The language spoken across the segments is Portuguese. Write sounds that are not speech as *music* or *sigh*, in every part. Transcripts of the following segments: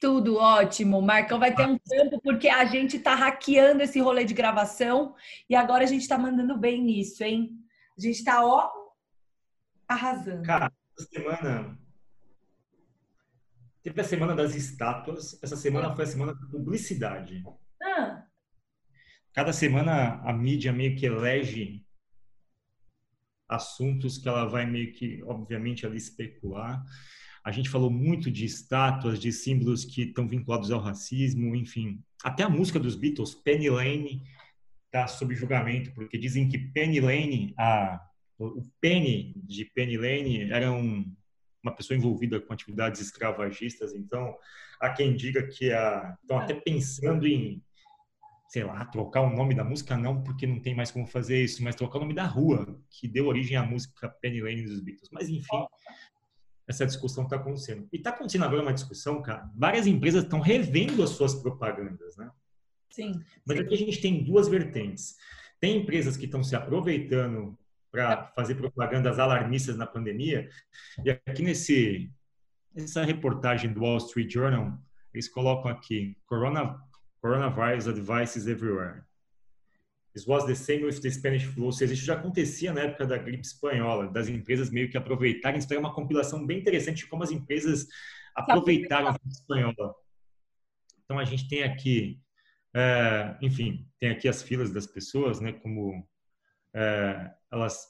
Tudo ótimo. Marcão vai ter um tempo porque a gente tá hackeando esse rolê de gravação e agora a gente tá mandando bem nisso, hein? A gente tá, ó, arrasando. Cara, essa semana. Teve a semana das estátuas. Essa semana foi a semana da publicidade. Ah, Cada semana a mídia meio que elege assuntos que ela vai meio que, obviamente, ali especular. A gente falou muito de estátuas, de símbolos que estão vinculados ao racismo, enfim. Até a música dos Beatles, Penny Lane, está sob julgamento, porque dizem que Penny Lane, a, o Penny de Penny Lane era um, uma pessoa envolvida com atividades escravagistas. Então, há quem diga que a, estão até pensando em sei lá, trocar o nome da música, não, porque não tem mais como fazer isso, mas trocar o nome da rua, que deu origem à música Penny Lane dos Beatles. Mas, enfim, essa discussão está acontecendo. E está acontecendo agora uma discussão, cara, várias empresas estão revendo as suas propagandas, né? sim. Mas aqui a gente tem duas vertentes. Tem empresas que estão se aproveitando para fazer propagandas alarmistas na pandemia, e aqui nesse essa reportagem do Wall Street Journal, eles colocam aqui, Corona coronavirus advices everywhere. This was the same with the Spanish flu. Ou seja, isso já acontecia na época da gripe espanhola, das empresas meio que aproveitarem. Isso é uma compilação bem interessante de como as empresas aproveitaram a gripe espanhola. Então, a gente tem aqui, é, enfim, tem aqui as filas das pessoas, né? Como é, elas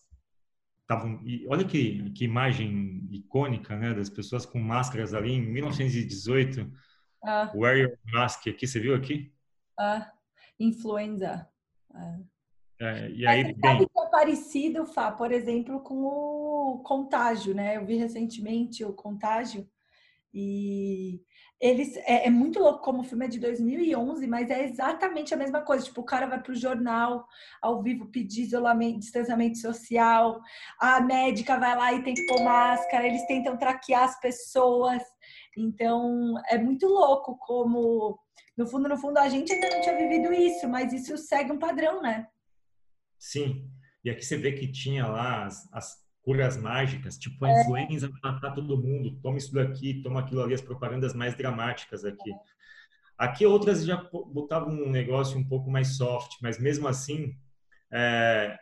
estavam... Olha que, que imagem icônica, né? Das pessoas com máscaras ali em 1918. Ah, Wear your mask aqui, você viu aqui? ah, influenza. Ah. É, e aí, você bem, sabe que é parecido, Fá, por exemplo, com o contágio, né? Eu vi recentemente o contágio e eles é, é muito louco como o filme é de 2011, mas é exatamente a mesma coisa. Tipo, o cara vai pro jornal ao vivo pedir isolamento, distanciamento social, a médica vai lá e tem que pôr máscara, eles tentam traquear as pessoas. Então, é muito louco como no fundo, no fundo, a gente ainda não tinha vivido isso, mas isso segue um padrão, né? sim. E aqui você vê que tinha lá as, as curas mágicas, tipo É. a influenza vai matar todo mundo, toma isso daqui, toma aquilo ali, as propagandas mais dramáticas aqui. Aqui outras já botavam um negócio um pouco mais soft, mas mesmo assim, é,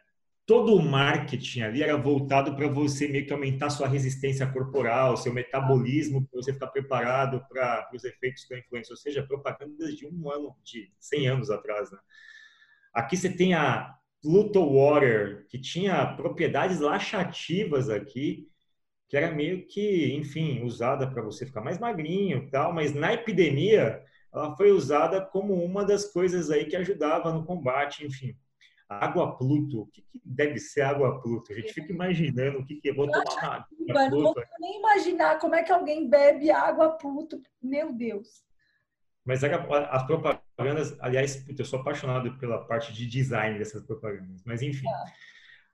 todo o marketing ali era voltado para você meio que aumentar sua resistência corporal, seu metabolismo, para você ficar preparado para os efeitos da influenza, ou seja, propagandas de um ano, de 100 anos atrás. Né? Aqui você tem a Pluto Water, que tinha propriedades laxativas aqui, que era meio que, enfim, usada para você ficar mais magrinho e tal, mas na epidemia ela foi usada como uma das coisas aí que ajudava no combate, enfim. Água Pluto, o que, que deve ser água Pluto? A gente fica imaginando o que, que é. Vou tomar água Mano, não Pluto. consigo nem imaginar como é que alguém bebe água puto. Meu Deus. Mas as propagandas, aliás, puta, eu sou apaixonado pela parte de design dessas propagandas, mas enfim.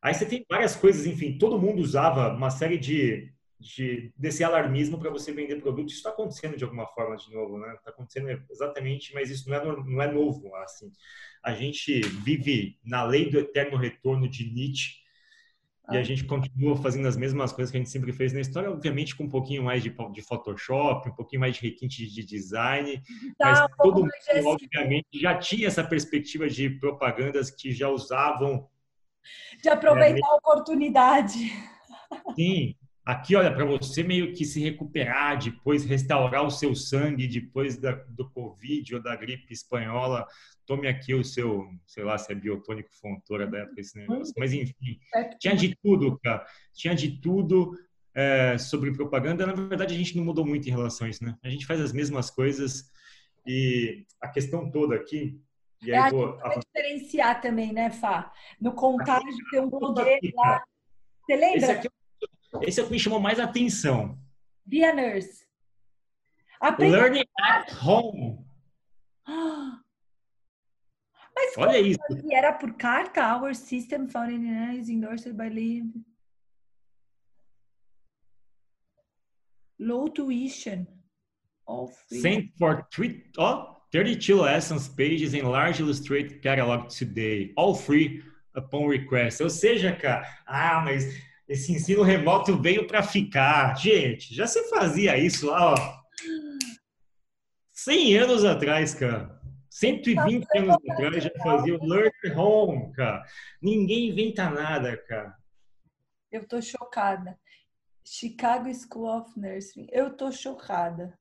Aí você tem várias coisas, enfim, todo mundo usava uma série de, de desse alarmismo para você vender produto. Isso está acontecendo de alguma forma de novo, né? Está acontecendo exatamente, mas isso não é, não é novo, assim. A gente vive na lei do eterno retorno de Nietzsche e a gente continua fazendo as mesmas coisas que a gente sempre fez na história, obviamente com um pouquinho mais de, de Photoshop, um pouquinho mais de requinte de design, mas Tá pouco todo mundo, assim, obviamente, já tinha essa perspectiva de propagandas que já usavam. de aproveitar a oportunidade. Sim, aqui, olha, para você meio que se recuperar, depois restaurar o seu sangue depois da, do Covid ou da gripe espanhola, tome aqui o seu, sei lá, se é biotônico fontora da época esse negócio. Mas, enfim, tinha de tudo, cara. Tinha de tudo é, sobre propaganda. Na verdade, a gente não mudou muito em relação a isso, né? A gente faz as mesmas coisas e a questão toda aqui. E É, aí a vou, vai diferenciar também, né, Fá? No contágio tem um poder lá. Você esse, lembra? aqui, esse é o que me chamou mais atenção. Be a nurse. Aprende... Learning at home. *gasps* Mas Olha isso. Era por carta? Our system in is endorsed by Live. Low tuition. All free. Sent for three, oh, 32 lessons pages in large illustrated catalog today. All free upon request. Ou seja, cara, ah, mas esse ensino remoto veio para ficar. Gente, já se fazia isso lá, ó. 100 anos atrás, cara. 120 anos atrás já fazia o Learn Home, cara. Ninguém inventa nada, cara. Eu tô chocada. Chicago School of Nursing. Eu tô chocada.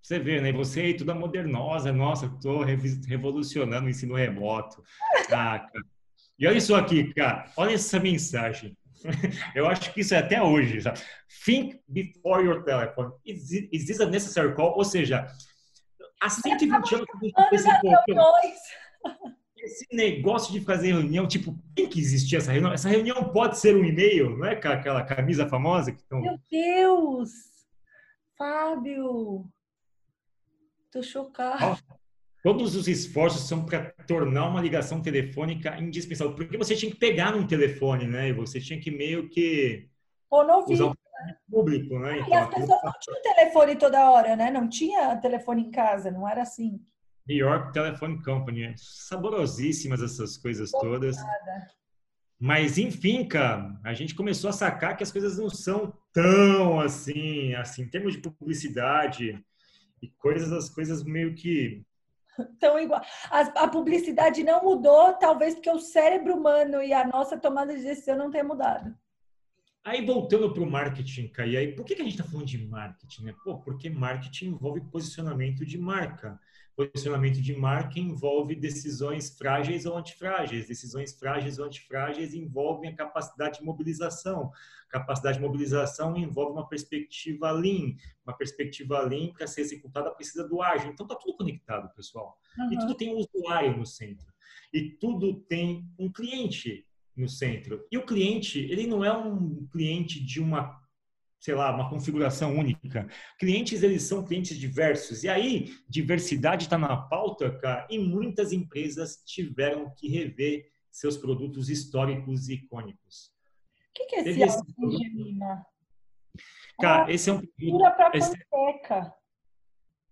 Você vê, né? Você aí, toda modernosa. Nossa, tô revolucionando o ensino remoto. Ah, cara. E olha isso aqui, cara. Olha essa mensagem. *laughs* Eu acho que isso é até hoje. Sabe? Think before your telephone. Is, is this a necessary call? Ou seja, há 120 anos que a gente esse, esse negócio de fazer reunião, tipo, tem que existir essa reunião? Essa reunião pode ser um e-mail, não é aquela camisa famosa que estão. Meu Deus! Fábio! Tô chocada. Todos os esforços são para tornar uma ligação telefônica indispensável. Porque você tinha que pegar num telefone, né? E você tinha que meio que. Ou no usar um público, né? Então, e as pessoas não tinham telefone toda hora, né? Não tinha telefone em casa, não era assim. New York Telephone Company. Saborosíssimas essas coisas todas. Mas, enfim, cara, a gente começou a sacar que as coisas não são tão assim, assim, em termos de publicidade e coisas, as coisas meio que *laughs* tão igual. A, a, publicidade não mudou, talvez porque o cérebro humano e a nossa tomada de decisão não tenha mudado. Aí voltando para o marketing, Kai, aí por que, que a gente está falando de marketing? Né? Pô, porque marketing envolve posicionamento de marca. Posicionamento de marca envolve decisões frágeis ou antifrágeis. Decisões frágeis ou antifrágeis envolvem a capacidade de mobilização. Capacidade de mobilização envolve uma perspectiva lean. Uma perspectiva lean, para ser executada, precisa do ágil. Então, está tudo conectado, pessoal. Uhum. E tudo tem um usuário no centro. E tudo tem um cliente no centro. E o cliente, ele não é um cliente de uma sei lá, uma configuração única. Clientes, eles são clientes diversos. E aí, diversidade está na pauta, cara, e muitas empresas tiveram que rever seus produtos históricos e icônicos. O que, que é esse, esse Gemina? Cara, ah, esse é um produto... para panqueca.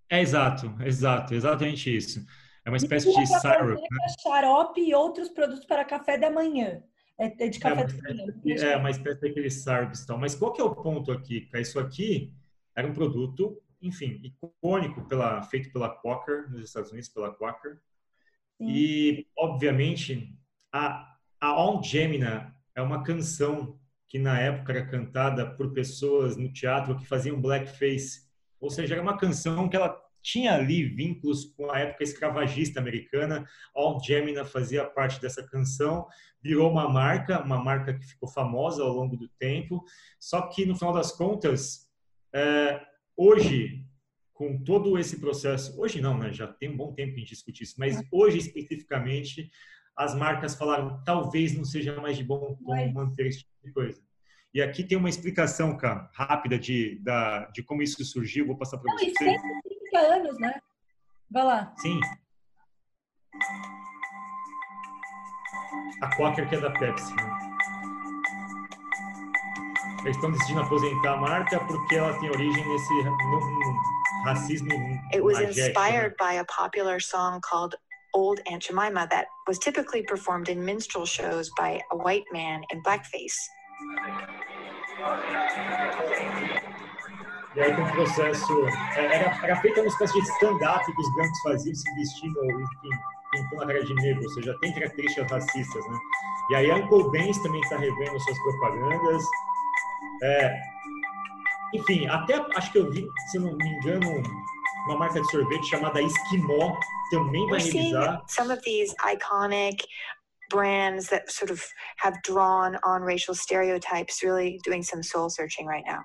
É exato, exato, exatamente isso. É uma espécie de syrup. Né? Xarope e outros produtos para café da manhã. É, é de café é, da manhã. É, uma espécie daquele syrups e tal. Mas qual que é o ponto aqui? Isso aqui era um produto, enfim, icônico pela, feito pela Quaker, nos Estados Unidos, pela Quaker. Sim. E, obviamente, a, a On Gemina é uma canção que na época era cantada por pessoas no teatro que faziam blackface. Ou seja, era uma canção que ela tinha ali vínculos com a época escravagista americana. All Gemina fazia parte dessa canção, virou uma marca, uma marca que ficou famosa ao longo do tempo. Só que no final das contas, é, hoje, com todo esse processo, hoje não, né? Já tem um bom tempo gente discute isso, mas hoje especificamente as marcas falaram talvez não seja mais de bom tom manter esse tipo de coisa. E aqui tem uma explicação, cara, rápida de, da, de como isso surgiu. Vou passar para vocês. 30 anos, né? Vai lá. Sim. A Quaker que é da Pepsi. Né? Eles estão decidindo aposentar a marca porque ela tem origem nesse no, no racismo. It was inspired né? by a popular song called Old Aunt Jemima that was typically performed in minstrel shows by a white man in blackface. E aí, com o processo. É, era, era feita uma espécie de stand-up que os brancos faziam, se vestindo, enfim, pintando a cara de negro, ou seja, tem características racistas, né? E aí, a Uncle Ben's também está revendo suas propagandas. É, enfim, até acho que eu vi, se não me engano, uma marca de sorvete chamada Esquimó também vai revisar. Some of these iconic brands that sort of have drawn on racial stereotypes really doing some soul searching right now.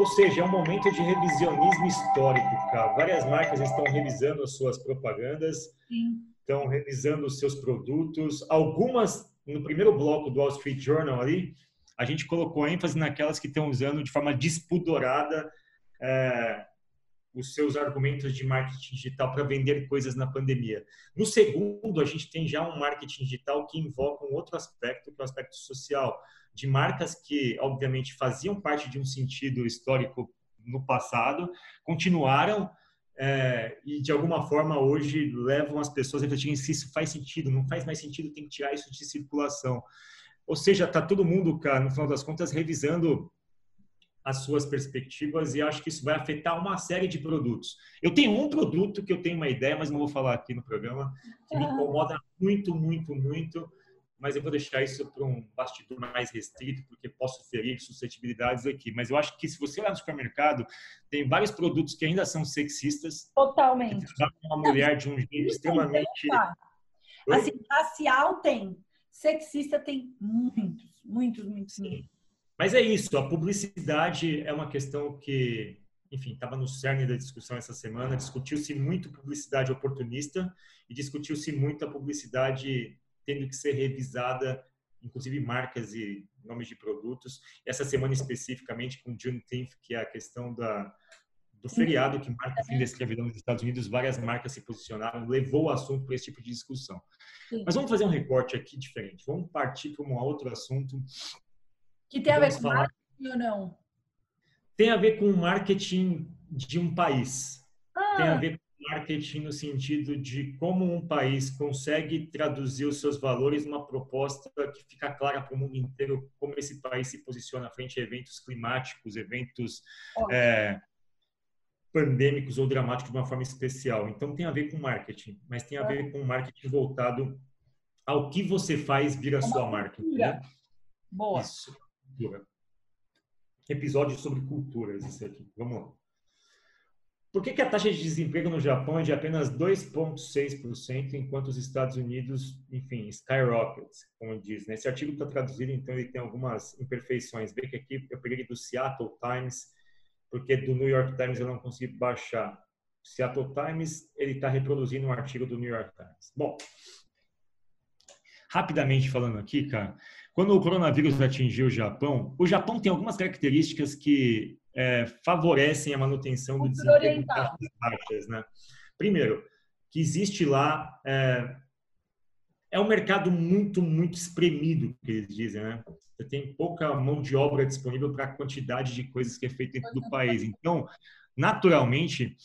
Ou seja, é um momento de revisionismo histórico, cara. Várias marcas estão revisando as suas propagandas. estão revisando os seus produtos. Algumas, no primeiro bloco do Wall Street Journal ali, a gente colocou ênfase naquelas que estão usando de forma despudorada é, os seus argumentos de marketing digital para vender coisas na pandemia. No segundo, a gente tem já um marketing digital que invoca um outro aspecto, que é o aspecto social, de marcas que, obviamente, faziam parte de um sentido histórico no passado, continuaram é, e, de alguma forma, hoje levam as pessoas a refletirem se isso faz sentido, não faz mais sentido, tem que tirar isso de circulação. Ou seja, está todo mundo, cara, no final das contas, revisando as suas perspectivas e acho que isso vai afetar uma série de produtos. Eu tenho um produto que eu tenho uma ideia, mas não vou falar aqui no programa, que me incomoda muito, muito, muito, mas eu vou deixar isso para um bastidor mais restrito, porque posso ferir suscetibilidades aqui. Mas eu acho que se você olhar no supermercado, tem vários produtos que ainda são sexistas. Totalmente. Uma mulher de um jeito extremamente... Assim, racial tem, sexista tem muitos, muitos, muitos. Sim. Mas é isso, a publicidade é uma questão que, enfim, estava no cerne da discussão essa semana. Discutiu-se muito publicidade oportunista e discutiu-se muito a publicidade tendo que ser revisada, inclusive marcas e nomes de produtos. Essa semana especificamente com Juneteenth, que é a questão da, do feriado que marca o fim da escravidão nos Estados Unidos, várias marcas se posicionaram, levou o assunto para esse tipo de discussão. Mas vamos fazer um recorte aqui diferente. Vamos partir para um outro assunto que tem a ver com falar... marketing ou não? Tem a ver com marketing de um país. Ah. Tem a ver com marketing no sentido de como um país consegue traduzir os seus valores numa proposta que fica clara para o mundo inteiro como esse país se posiciona frente a eventos climáticos, eventos é, pandêmicos ou dramáticos de uma forma especial. Então tem a ver com marketing, mas tem a ver com marketing voltado ao que você faz vir a sua marca. Né? Boa. Isso cultura. Episódio sobre culturas, isso aqui. Vamos lá. Por que, que, a taxa de desemprego no Japão é de apenas 2,6%, enquanto os Estados Unidos, enfim, skyrocket, como diz. Né? Esse artigo está traduzido, então ele tem algumas imperfeições. Vê que aqui eu peguei do Seattle Times, porque do New York Times eu não consegui baixar. Seattle Times, ele está reproduzindo um artigo do New York Times. Bom, rapidamente falando aqui, cara, quando o coronavírus atingiu o Japão, o Japão tem algumas características que é, favorecem a manutenção do desemprego baixas, né? Primeiro, que existe lá é, é um mercado muito, muito espremido, que eles dizem, né? Você tem pouca mão de obra disponível para a quantidade de coisas que é feita dentro do país. Então, naturalmente,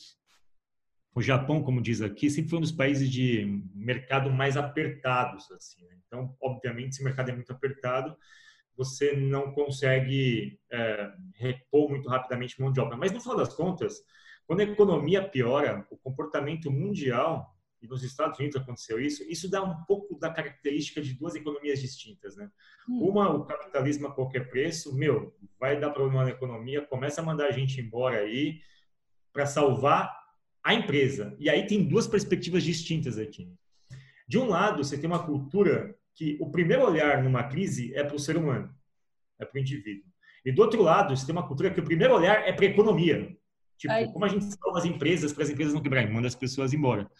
o Japão, como diz aqui, sempre foi um dos países de mercado mais apertados, assim. Né? Então, obviamente, se o mercado é muito apertado, você não consegue é, repor muito rapidamente mão de obra. Mas no final das contas, quando a economia piora, o comportamento mundial e nos Estados Unidos aconteceu isso, isso dá um pouco da característica de duas economias distintas, né? Hum. Uma, o capitalismo a qualquer preço, meu, vai dar problema na economia, começa a mandar a gente embora aí para salvar a empresa. E aí tem duas perspectivas distintas aqui. De um lado, você tem uma cultura que o primeiro olhar numa crise é para o ser humano, é para o indivíduo. E do outro lado, você tem uma cultura que o primeiro olhar é para a economia. Tipo, aí. como a gente salva as empresas para as empresas não quebrarem, manda as pessoas embora.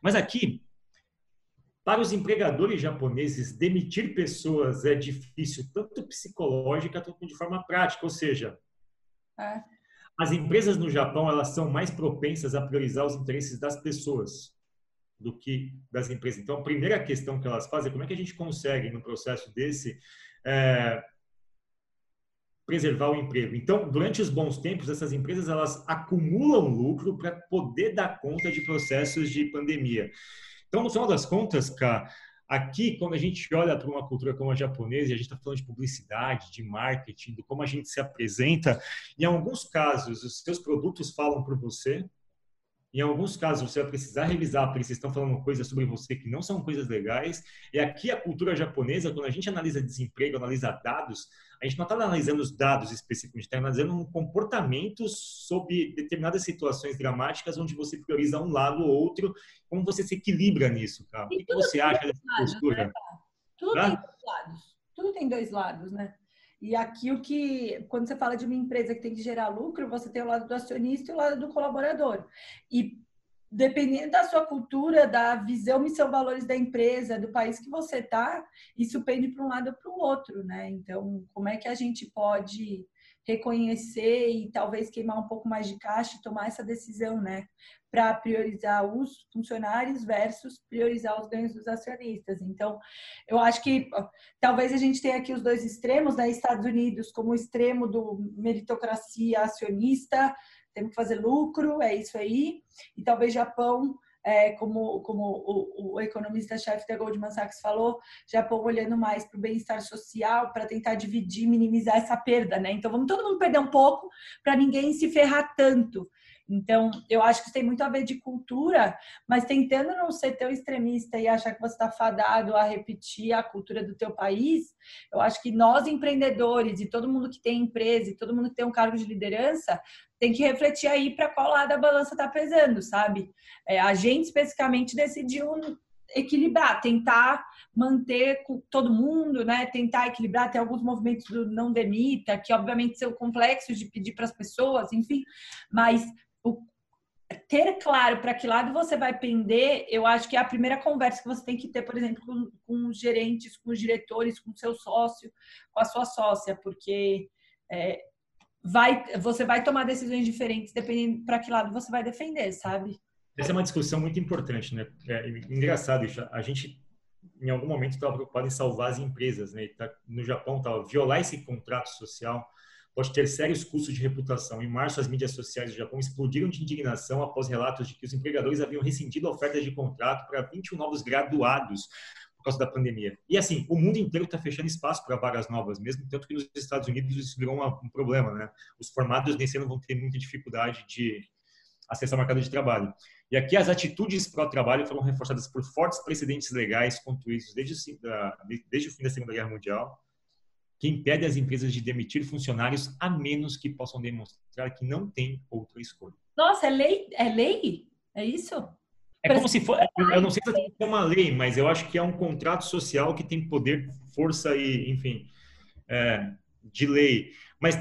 Mas aqui, para os empregadores japoneses, demitir pessoas é difícil, tanto psicológica quanto de forma prática. Ou seja, é. As empresas no Japão elas são mais propensas a priorizar os interesses das pessoas do que das empresas. Então, a primeira questão que elas fazem é como é que a gente consegue, no processo desse, é, preservar o emprego. Então, durante os bons tempos, essas empresas elas acumulam lucro para poder dar conta de processos de pandemia. Então, no final das contas, cara, Aqui, quando a gente olha para uma cultura como a japonesa, e a gente está falando de publicidade, de marketing, de como a gente se apresenta, em alguns casos, os seus produtos falam por você, em alguns casos, você vai precisar revisar, porque vocês estão falando coisas sobre você que não são coisas legais. E aqui, a cultura japonesa, quando a gente analisa desemprego, analisa dados, a gente não está analisando os dados específicos, a gente está analisando um comportamento sob determinadas situações dramáticas, onde você prioriza um lado ou outro, como você se equilibra nisso, cara? O que, você acha dessa postura? Né, tudo tem dois lados. Tudo tem dois lados, né? E aqui o que, quando você fala de uma empresa que tem que gerar lucro, você tem o lado do acionista e o lado do colaborador. E dependendo da sua cultura, da visão, missão, valores da empresa, do país que você está, isso pende para um lado ou para o outro, né? Então, como é que a gente pode reconhecer e talvez queimar um pouco mais de caixa e tomar essa decisão, né? Para priorizar os funcionários versus priorizar os ganhos dos acionistas. Então, eu acho que talvez a gente tenha aqui os dois extremos, né? Estados Unidos como extremo do meritocracia acionista, temos que fazer lucro, é isso aí. E talvez Japão é, como, como o, o economista-chefe da Goldman Sachs falou, Japão olhando mais para o bem-estar social, para tentar dividir, minimizar essa perda, né? Então vamos todo mundo perder um pouco para ninguém se ferrar tanto. Então, eu acho que tem muito a ver de cultura, mas tentando não ser tão extremista e achar que você está fadado a repetir a cultura do teu país, eu acho que nós empreendedores e todo mundo que tem empresa e todo mundo que tem um cargo de liderança tem que refletir aí para qual lado a balança está pesando, sabe? É, a gente especificamente decidiu equilibrar, tentar manter todo mundo, né? Tentar equilibrar, tem alguns movimentos do não demita, que obviamente são complexos de pedir para as pessoas, enfim, mas o, ter claro para que lado você vai pender, eu acho que é a primeira conversa que você tem que ter, por exemplo, com, com os gerentes, com os diretores, com o seu sócio, com a sua sócia, porque é, vai, você vai tomar decisões diferentes dependendo para que lado você vai defender, sabe? Essa é uma discussão muito importante, né? É engraçado isso. A gente, em algum momento, estava preocupado em salvar as empresas, né? Tá, no Japão, estava violar esse contrato social pode ter sérios custos de reputação. Em março, as mídias sociais do Japão explodiram de indignação após relatos de que os empregadores haviam rescindido ofertas de contrato para 21 novos graduados por causa da pandemia. E assim, o mundo inteiro está fechando espaço para vagas novas mesmo, tanto que nos Estados Unidos isso virou um problema, né? Os formados nesse ano vão ter muita dificuldade de acessar o mercado de trabalho. E aqui as atitudes pró-trabalho foram reforçadas por fortes precedentes legais construídos desde, desde o fim da Segunda Guerra Mundial, que impede as empresas de demitir funcionários a menos que possam demonstrar que não tem outra escolha. Nossa, é lei? É lei? É isso? É como se fosse, eu não sei se é uma lei, mas eu acho que é um contrato social que tem poder, força e, enfim, é, de lei. Mas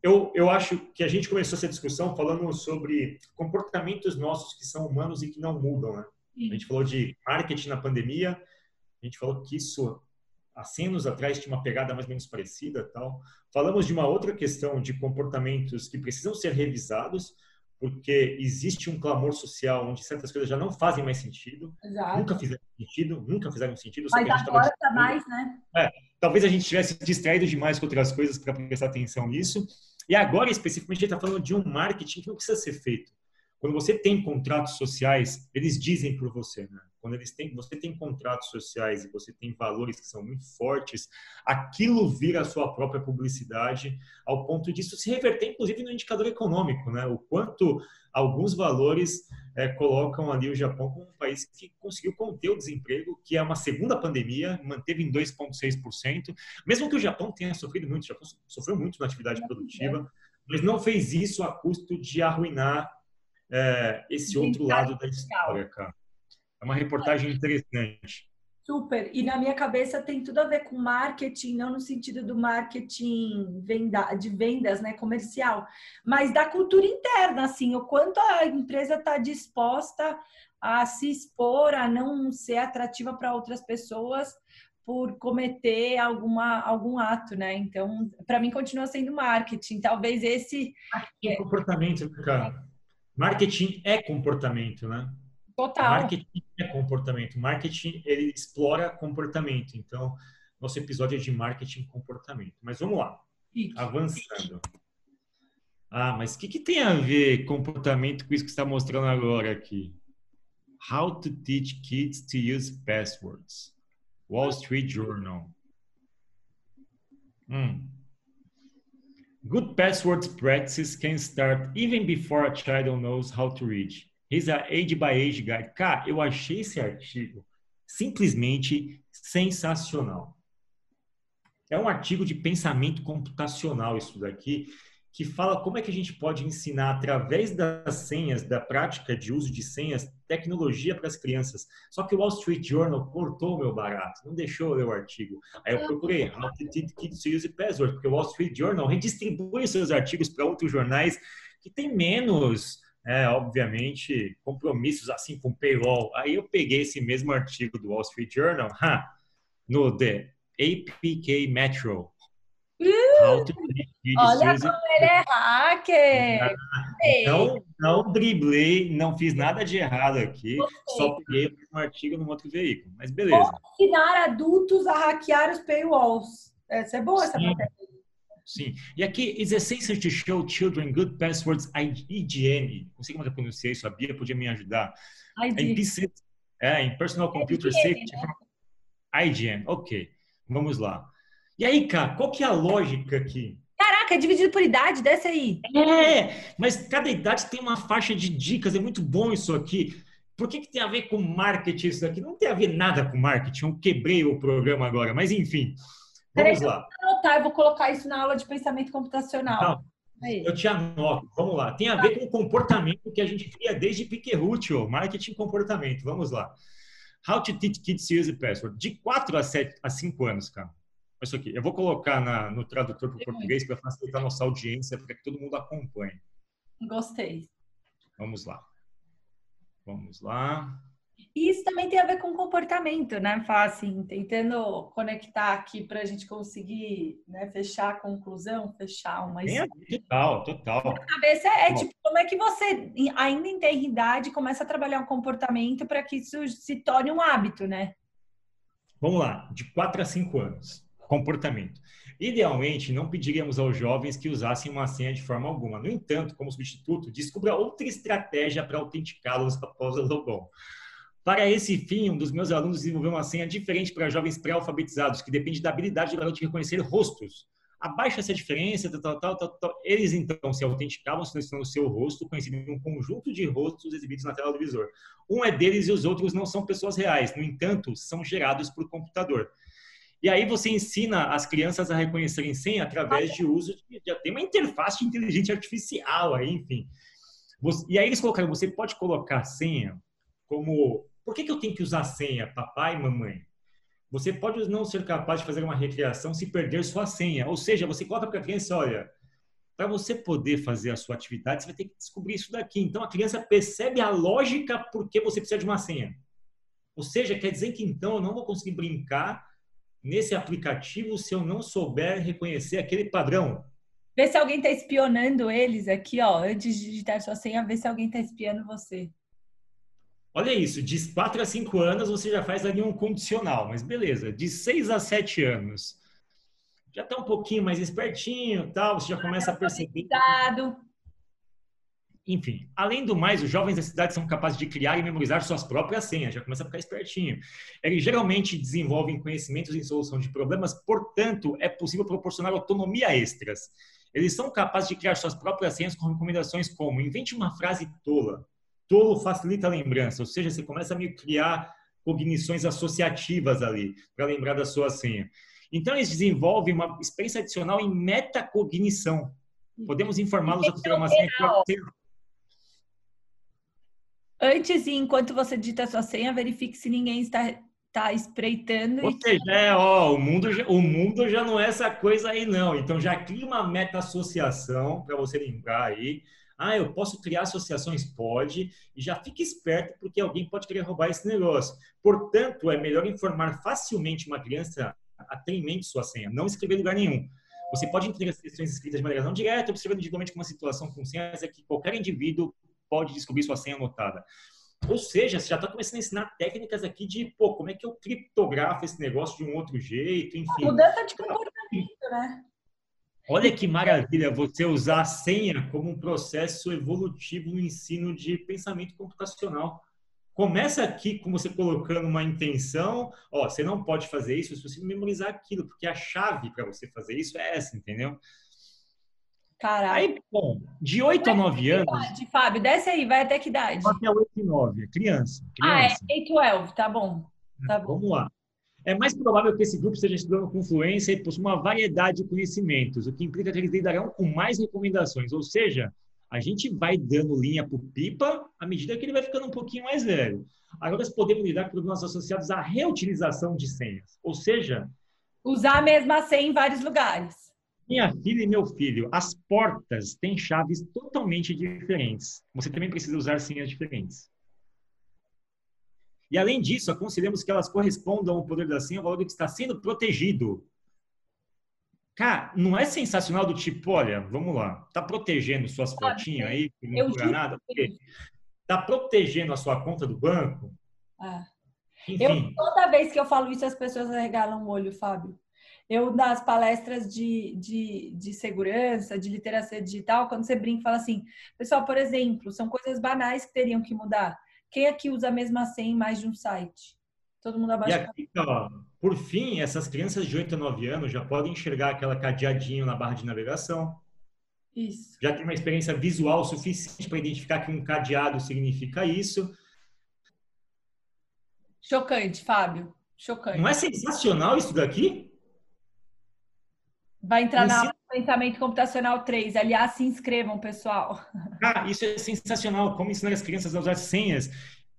eu, eu acho que a gente começou essa discussão falando sobre comportamentos nossos que são humanos e que não mudam. Né? A gente falou de marketing na pandemia, a gente falou que isso há 100 anos atrás tinha uma pegada mais ou menos parecida. tal. Falamos de uma outra questão de comportamentos que precisam ser revisados, porque existe um clamor social onde certas coisas já não fazem mais sentido, Exato. nunca fizeram sentido, nunca fizeram sentido. Mas agora está mais, né? É, talvez a gente tivesse distraído demais com outras coisas para prestar atenção nisso. E agora, especificamente, a gente está falando de um marketing que não precisa ser feito. Quando você tem contratos sociais, eles dizem por você, né? Quando eles têm, você tem contratos sociais e você tem valores que são muito fortes, aquilo vira a sua própria publicidade, ao ponto disso se reverter, inclusive, no indicador econômico, né? O quanto alguns valores é, colocam ali o Japão como um país que conseguiu conter o desemprego, que é uma segunda pandemia, manteve em 2,6%, mesmo que o Japão tenha sofrido muito, o Japão sofreu muito na atividade produtiva, mas não fez isso a custo de arruinar é, esse outro lado da história, cara. É uma reportagem interessante. Super. E na minha cabeça tem tudo a ver com marketing, não no sentido do marketing venda, de vendas, né, comercial, mas da cultura interna, assim, o quanto a empresa está disposta a se expor, a não ser atrativa para outras pessoas por cometer alguma, algum ato, né? Então, para mim continua sendo marketing. Talvez esse é comportamento, cara. Marketing é comportamento, né? Total. Marketing é comportamento. Marketing, ele explora comportamento. Então, nosso episódio é de marketing e comportamento. Mas vamos lá. Avançando. Ah, mas o que, que tem a ver comportamento com isso que está mostrando agora aqui? How to teach kids to use passwords. Wall Street Journal. Hum. Good passwords practices can start even before a child knows how to read. He's a age by age guide. Cara, eu achei esse artigo simplesmente sensacional. É um artigo de pensamento computacional isso daqui, que fala como é que a gente pode ensinar através das senhas, da prática de uso de senhas, tecnologia para as crianças. Só que o Wall Street Journal cortou o meu barato, não deixou eu ler o artigo. Aí eu procurei How to Teach Kids to Use Password, porque o Wall Street Journal redistribui seus artigos para outros jornais que têm menos é, obviamente, compromissos assim com payroll. Aí eu peguei esse mesmo artigo do Wall Street Journal ha, no The APK Metro. Olha como ele é hacker! *laughs* Não, não driblei, não fiz nada de errado aqui, Gostei. só peguei mesmo artigo num outro veículo. Mas beleza. Como ensinar adultos a hackear os paywalls. Essa é boa, essa matéria. Sim. E aqui, is essential to show children good passwords IGN. Não sei como eu pronunciei isso, a Bia podia me ajudar. ID. É, em Personal Computer Safety. Né? IGN, ok. Vamos lá. E aí, cara, qual que é a lógica aqui? Caraca, é dividido por idade, desce aí. É, mas cada idade tem uma faixa de dicas, é muito bom isso aqui. Por que, que tem a ver com marketing isso daqui? Não tem a ver nada com marketing, eu quebrei o programa agora, mas enfim. Vamos Peraí, lá. Eu, anotar, eu vou colocar isso na aula de pensamento computacional. eu te anoto. Vamos lá. Tem a ver com o comportamento que a gente cria desde Piquerute, marketing comportamento. Vamos lá. How to teach kids to use password. De 4 a, 7, a 5 anos, cara. Isso aqui. Eu vou colocar na, no tradutor para o português para facilitar nossa audiência, para que todo mundo acompanhe. Gostei. Vamos lá. Vamos lá. E isso também tem a ver com comportamento, né, Fá? Assim, tentando conectar aqui para a gente conseguir né, fechar a conclusão, fechar uma é, Total, total. A cabeça é, é tipo, como é que você, ainda em ter idade, começa a trabalhar um comportamento para que isso se torne um hábito, né? Vamos lá, de 4 a 5 anos. Comportamento. Idealmente, não pediríamos aos jovens que usassem uma senha de forma alguma. No entanto, como substituto, descubra outra estratégia para autenticá-los após o logon. Para esse fim, um dos meus alunos desenvolveu uma senha diferente para jovens pré-alfabetizados, que depende da habilidade do garoto de reconhecer rostos. Abaixo essa diferença, tal, tal, tal, tal, eles então se autenticavam selecionando o seu rosto, conhecido em um conjunto de rostos exibidos na tela do visor. Um é deles e os outros não são pessoas reais, no entanto, são gerados por computador. E aí você ensina as crianças a reconhecerem senha através de uso de, de uma interface de inteligência artificial aí, enfim. e aí eles colocaram, você pode colocar senha como por que, que eu tenho que usar senha, papai e mamãe? Você pode não ser capaz de fazer uma recriação se perder sua senha. Ou seja, você coloca para a criança, olha, para você poder fazer a sua atividade, você vai ter que descobrir isso daqui. Então a criança percebe a lógica por que você precisa de uma senha. Ou seja, quer dizer que então eu não vou conseguir brincar nesse aplicativo se eu não souber reconhecer aquele padrão. Vê se alguém está espionando eles aqui, ó. Antes de digitar sua senha, vê se alguém está espiando você. Olha isso, de 4 a 5 anos você já faz ali um condicional, mas beleza, de 6 a 7 anos já está um pouquinho mais espertinho, tal, você já começa a perceber. Cuidado. Enfim, além do mais, os jovens da cidade são capazes de criar e memorizar suas próprias senhas, já começa a ficar espertinho. Eles geralmente desenvolvem conhecimentos em solução de problemas, portanto, é possível proporcionar autonomia extras. Eles são capazes de criar suas próprias senhas com recomendações como invente uma frase tola, Tolo facilita a lembrança, ou seja, você começa a me criar cognições associativas ali para lembrar da sua senha. Então, eles desenvolvem uma experiência adicional em metacognição. Podemos informá-los a criar uma senha. Antes e enquanto você digita a sua senha, verifique se ninguém está, está espreitando. Ou seja, é, ó, o, mundo já, o mundo já não é essa coisa aí, não. Então, já cria uma meta-associação para você lembrar aí. Ah, eu posso criar associações? Pode, e já fique esperto, porque alguém pode querer roubar esse negócio. Portanto, é melhor informar facilmente uma criança a ter em mente sua senha, não escrever em lugar nenhum. Você pode entender as questões escritas de maneira não direta, observando individualmente como uma situação com senhas é que qualquer indivíduo pode descobrir sua senha anotada. Ou seja, você já está começando a ensinar técnicas aqui de, pô, como é que eu criptografo esse negócio de um outro jeito, enfim. Mudança de comportamento, né? Olha que maravilha você usar a senha como um processo evolutivo no ensino de pensamento computacional. Começa aqui com você colocando uma intenção, ó, você não pode fazer isso se você memorizar aquilo, porque a chave para você fazer isso é essa, entendeu? Caralho. Aí, bom, de 8 a 9 anos. De Fábio, desce aí, vai até que idade? Até 8 e 9, criança. criança. Ah, é 8 e 12, tá bom. Tá bom. Vamos lá. É mais provável que esse grupo esteja estudando com fluência e possua uma variedade de conhecimentos, o que implica que eles lidarão com mais recomendações. Ou seja, a gente vai dando linha para o pipa à medida que ele vai ficando um pouquinho mais velho. Agora, nós podemos lidar com problemas associados à reutilização de senhas. Ou seja... Usar a mesma senha em vários lugares. Minha filha e meu filho, as portas têm chaves totalmente diferentes. Você também precisa usar senhas diferentes. E além disso, aconselhamos que elas correspondam ao poder da senha ao valor que está sendo protegido. Cara, não é sensacional do tipo, olha, vamos lá, tá protegendo suas fotinhas aí, que não cura nada, porque tá protegendo a sua conta do banco. Ah. Eu, toda vez que eu falo isso, as pessoas regalam o olho, Fábio. Eu, nas palestras de, de, de segurança, de literacia digital, quando você brinca, fala assim, pessoal, por exemplo, são coisas banais que teriam que mudar. Quem aqui usa a mesma senha em mais de um site? Todo mundo abaixo. E aqui, ó, por fim, essas crianças de 8 a 9 anos já podem enxergar aquela cadeadinho na barra de navegação. Isso. Já tem uma experiência visual suficiente para identificar que um cadeado significa isso. Chocante, Fábio. Chocante. Não é sensacional isso daqui? Vai entrar na aula Pensamento Computacional 3. Aliás, se inscrevam, pessoal. Ah, isso é sensacional. Como ensinar as crianças a usar senhas.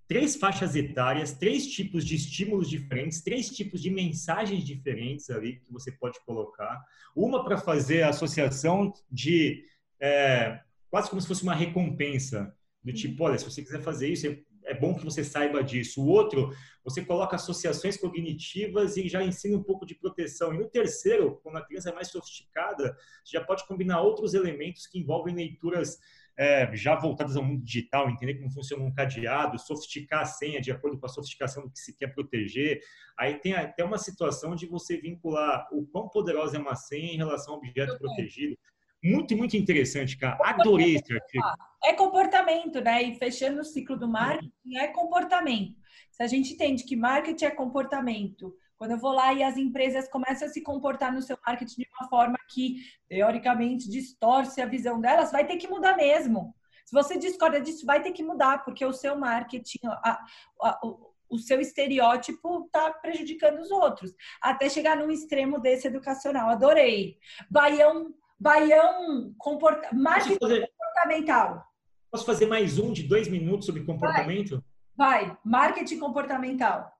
Três faixas etárias, três tipos de estímulos diferentes, três tipos de mensagens diferentes ali que você pode colocar. Uma para fazer a associação de é, quase como se fosse uma recompensa do tipo, olha, se você quiser fazer isso, é bom que você saiba disso. O outro, você coloca associações cognitivas e já ensina um pouco de proteção. E no terceiro, quando a criança é mais sofisticada, já pode combinar outros elementos que envolvem leituras é, já voltadas ao mundo digital, entender como funciona um cadeado, sofisticar a senha de acordo com a sofisticação do que se quer proteger. Aí tem até uma situação de você vincular o quão poderosa é uma senha em relação ao objeto protegido. Muito, muito interessante, cara. Adorei esse artigo. É comportamento, né? E fechando o ciclo do marketing, é comportamento. Se a gente entende que marketing é comportamento, quando eu vou lá e as empresas começam a se comportar no seu marketing de uma forma que, teoricamente, distorce a visão delas, vai ter que mudar mesmo. Se você discorda disso, vai ter que mudar, porque o seu marketing, a, a, o, o seu estereótipo está prejudicando os outros. Até chegar num extremo desse educacional. Adorei. Baião Baião comporta... marketing fazer... comportamental. Posso fazer mais um de dois minutos sobre comportamento? Vai, vai. marketing comportamental.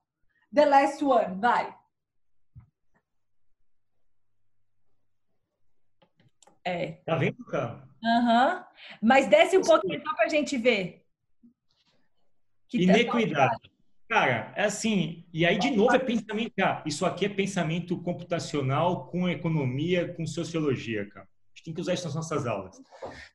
The last one, vai. É. Tá vendo, cara? Aham. Uhum. Mas desce um pouquinho só pra gente ver. Que Inequidade. Cara, é assim, e aí de novo é pensamento, cara, isso aqui é pensamento computacional com economia, com sociologia, cara. A gente tem que usar isso nas nossas aulas.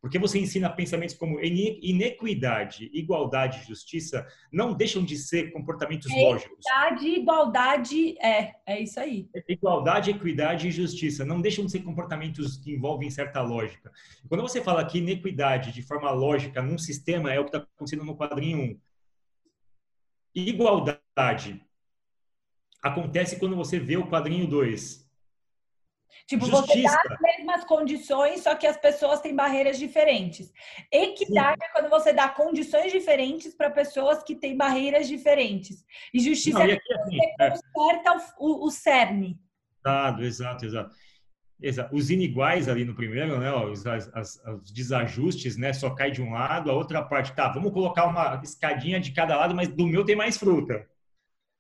Porque você ensina pensamentos como inequidade, igualdade e justiça, não deixam de ser comportamentos é lógicos. Equidade, igualdade, é, é isso aí. Igualdade, equidade e justiça, não deixam de ser comportamentos que envolvem certa lógica. Quando você fala que inequidade de forma lógica num sistema é o que está acontecendo no quadrinho 1 Igualdade acontece quando você vê o quadrinho 2. Tipo, Justiça. você dá as mesmas condições, só que as pessoas têm barreiras diferentes. Equidade Sim. é quando você dá condições diferentes para pessoas que têm barreiras diferentes. E justiça Não, e aqui, é quando você é. conserta o, o cerne. Exato, exato, exato. Os iniguais ali no primeiro, né? Os, as, as, os, desajustes, né? Só cai de um lado, a outra parte, tá, vamos colocar uma escadinha de cada lado, mas do meu tem mais fruta.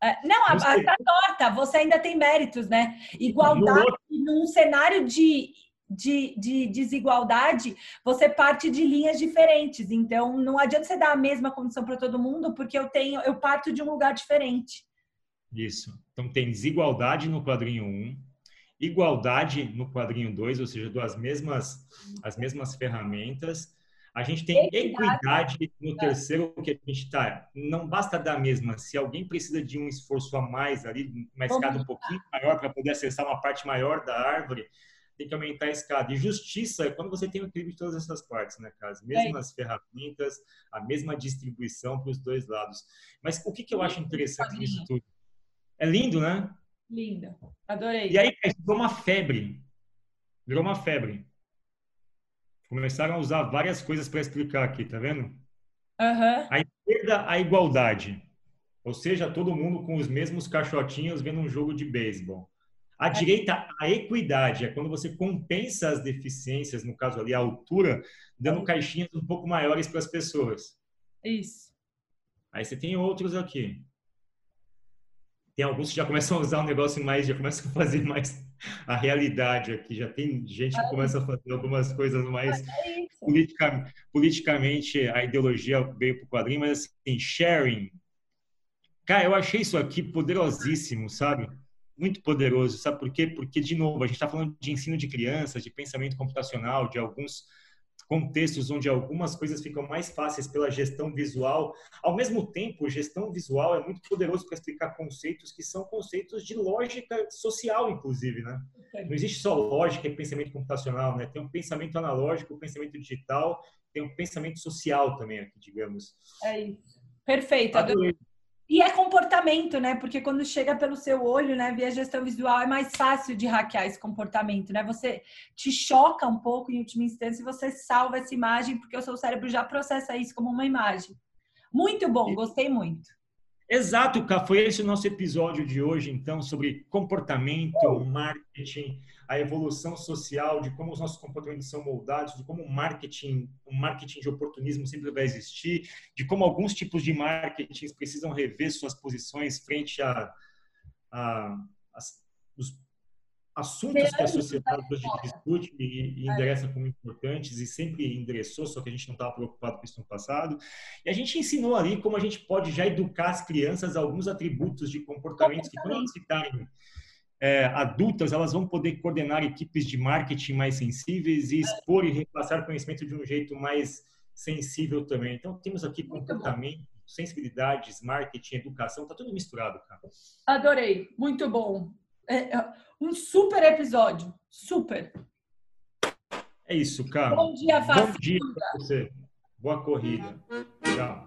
É, não, a, a tá torta, você ainda tem méritos, né? Igualdade num cenário de, de, de desigualdade, você parte de linhas diferentes. Então, não adianta você dar a mesma condição para todo mundo, porque eu tenho, eu parto de um lugar diferente. Isso. Então tem desigualdade no quadrinho 1, um, igualdade no quadrinho 2, ou seja, duas mesmas, as mesmas ferramentas. A gente tem equidade no terceiro, que a gente está. Não basta dar a mesma. Se alguém precisa de um esforço a mais ali, uma escada um pouquinho maior para poder acessar uma parte maior da árvore, tem que aumentar a escada. E justiça é quando você tem o equilíbrio de todas essas partes, né, cara? As mesmas é. ferramentas, a mesma distribuição para os dois lados. Mas o que, que eu acho interessante nisso tudo? É lindo, né? Linda. Adorei. E aí virou uma febre. Virou uma febre. Começaram a usar várias coisas para explicar aqui, tá vendo? Uhum. A esquerda, a igualdade. Ou seja, todo mundo com os mesmos caixotinhos vendo um jogo de beisebol. A é. direita, a equidade, é quando você compensa as deficiências, no caso ali a altura, dando caixinhas um pouco maiores para as pessoas. Isso. Aí você tem outros aqui. Tem alguns que já começam a usar o negócio mais, já começam a fazer mais a realidade aqui. Já tem gente que começa a fazer algumas coisas mais é politicamente, politicamente a ideologia veio para o quadrinho, mas assim, sharing. Cara, eu achei isso aqui poderosíssimo, sabe? Muito poderoso, sabe por quê? Porque, de novo, a gente está falando de ensino de crianças, de pensamento computacional, de alguns contextos onde algumas coisas ficam mais fáceis pela gestão visual. Ao mesmo tempo, gestão visual é muito poderoso para explicar conceitos que são conceitos de lógica social, inclusive, né? Não existe só lógica e pensamento computacional, né? Tem um pensamento analógico, um pensamento digital, tem um pensamento social também aqui, digamos. É isso. Perfeito. Adorei. E é comportamento, né? Porque quando chega pelo seu olho, né, via gestão visual, é mais fácil de hackear esse comportamento, né? Você te choca um pouco em última instância e você salva essa imagem, porque o seu cérebro já processa isso como uma imagem. Muito bom, gostei muito. Exato, Cá. Foi esse o nosso episódio de hoje, então, sobre comportamento, marketing, a evolução social, de como os nossos comportamentos são moldados, de como o marketing, o marketing de oportunismo sempre vai existir, de como alguns tipos de marketing precisam rever suas posições frente a, a, a os assuntos que a sociedade hoje discute e, e endereça como importantes e sempre endereçou, só que a gente não estava preocupado com isso no passado. E a gente ensinou ali como a gente pode já educar as crianças alguns atributos de comportamentos que quando elas ficarem é, adultas, elas vão poder coordenar equipes de marketing mais sensíveis e expor e repassar conhecimento de um jeito mais sensível também. Então, temos aqui comportamento, sensibilidades, marketing, educação, tá tudo misturado, cara. Adorei, muito bom. É, é, um super episódio. Super. É isso, cara. Bom dia, Fábio. Bom dia pra você. Boa corrida. Tchau.